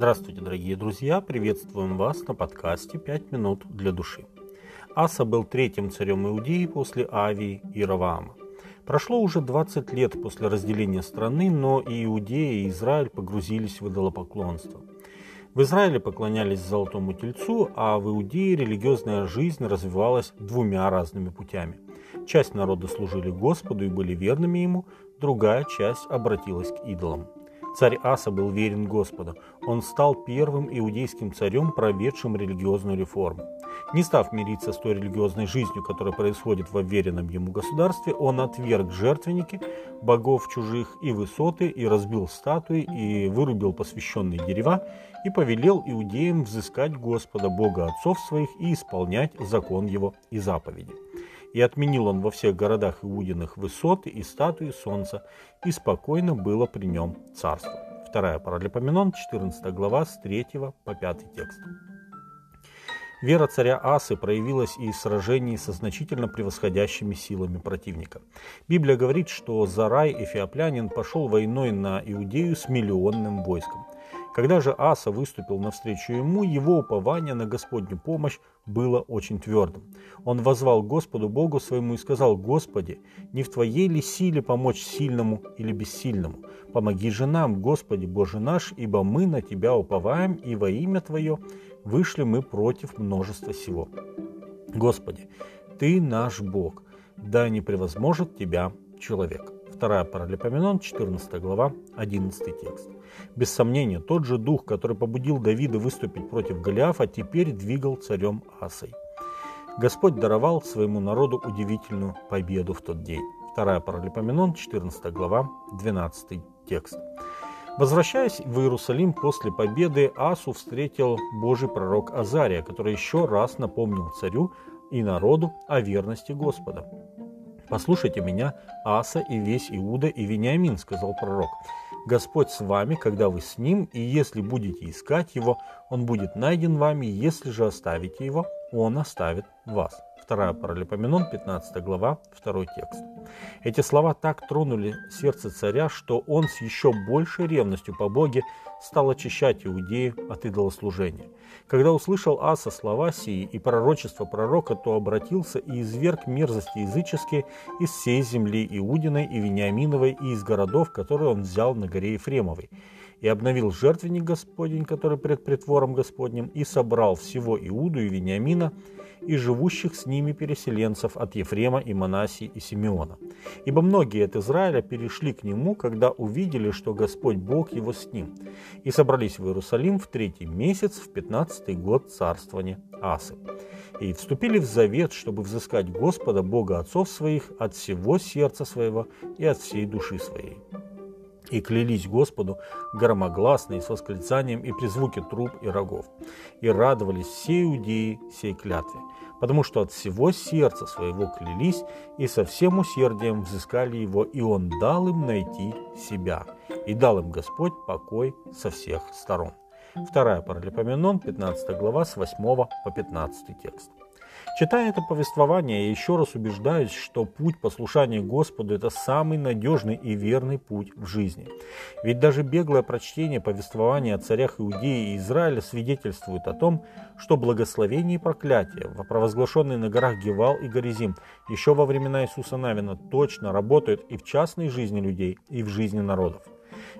Здравствуйте, дорогие друзья! Приветствуем вас на подкасте «Пять минут для души». Аса был третьим царем Иудеи после Авии и Раваама. Прошло уже 20 лет после разделения страны, но и Иудея, и Израиль погрузились в идолопоклонство. В Израиле поклонялись Золотому Тельцу, а в Иудее религиозная жизнь развивалась двумя разными путями. Часть народа служили Господу и были верными Ему, другая часть обратилась к идолам. Царь Аса был верен Господу. Он стал первым иудейским царем, проведшим религиозную реформу. Не став мириться с той религиозной жизнью, которая происходит в веренном ему государстве, он отверг жертвенники, богов чужих и высоты, и разбил статуи, и вырубил посвященные дерева, и повелел иудеям взыскать Господа, Бога отцов своих, и исполнять закон его и заповеди. И отменил он во всех городах Иудиных высоты и статуи солнца, и спокойно было при нем царство. Вторая Паралипоменон, 14 глава, с 3 по 5 текст. Вера царя Асы проявилась и в сражении со значительно превосходящими силами противника. Библия говорит, что Зарай, эфиоплянин, пошел войной на Иудею с миллионным войском. Когда же Аса выступил навстречу ему, его упование на Господню помощь было очень твердым. Он возвал Господу Богу своему и сказал, «Господи, не в Твоей ли силе помочь сильному или бессильному? Помоги же нам, Господи Боже наш, ибо мы на Тебя уповаем, и во имя Твое вышли мы против множества сего. Господи, Ты наш Бог, да не превозможет Тебя человек». 2 Паралипоменон, 14 глава, 11 текст. Без сомнения, тот же дух, который побудил Давида выступить против Голиафа, теперь двигал царем Асой. Господь даровал своему народу удивительную победу в тот день. 2 Паралипоменон, 14 глава, 12 текст. Возвращаясь в Иерусалим после победы, Асу встретил Божий пророк Азария, который еще раз напомнил царю и народу о верности Господа. «Послушайте меня, Аса и весь Иуда и Вениамин», — сказал пророк. «Господь с вами, когда вы с ним, и если будете искать его, он будет найден вами, если же оставите его, он оставит вас». 2 Паралипоменон, 15 глава, 2 текст. Эти слова так тронули сердце царя, что он с еще большей ревностью по Боге стал очищать иудеев от идолослужения. Когда услышал Аса слова сии и пророчество пророка, то обратился и изверг мерзости языческие из всей земли Иудиной и Вениаминовой и из городов, которые он взял на горе Ефремовой и обновил жертвенник Господень, который пред притвором Господним, и собрал всего Иуду и Вениамина, и живущих с ними переселенцев от Ефрема и Манасии и Симеона. Ибо многие от Израиля перешли к нему, когда увидели, что Господь Бог его с ним, и собрались в Иерусалим в третий месяц, в пятнадцатый год царствования Асы. И вступили в завет, чтобы взыскать Господа, Бога отцов своих, от всего сердца своего и от всей души своей и клялись Господу громогласно и с восклицанием и при звуке труб и рогов. И радовались все иудеи сей клятве, потому что от всего сердца своего клялись и со всем усердием взыскали его, и он дал им найти себя, и дал им Господь покой со всех сторон. Вторая Паралипоменон, 15 глава, с 8 по 15 текст. Читая это повествование, я еще раз убеждаюсь, что путь послушания Господу – это самый надежный и верный путь в жизни. Ведь даже беглое прочтение повествования о царях Иудеи и Израиля свидетельствует о том, что благословение и проклятие, провозглашенные на горах Гевал и Горизим, еще во времена Иисуса Навина точно работают и в частной жизни людей, и в жизни народов.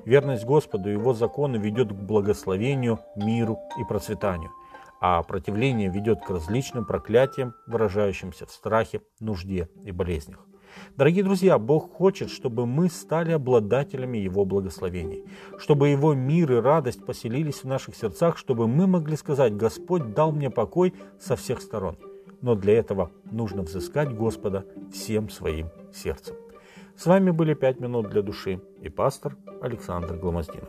Верность Господу и Его закону ведет к благословению, миру и процветанию а противление ведет к различным проклятиям, выражающимся в страхе, нужде и болезнях. Дорогие друзья, Бог хочет, чтобы мы стали обладателями Его благословений, чтобы Его мир и радость поселились в наших сердцах, чтобы мы могли сказать, Господь дал мне покой со всех сторон. Но для этого нужно взыскать Господа всем своим сердцем. С вами были «Пять минут для души» и пастор Александр Гломоздинов.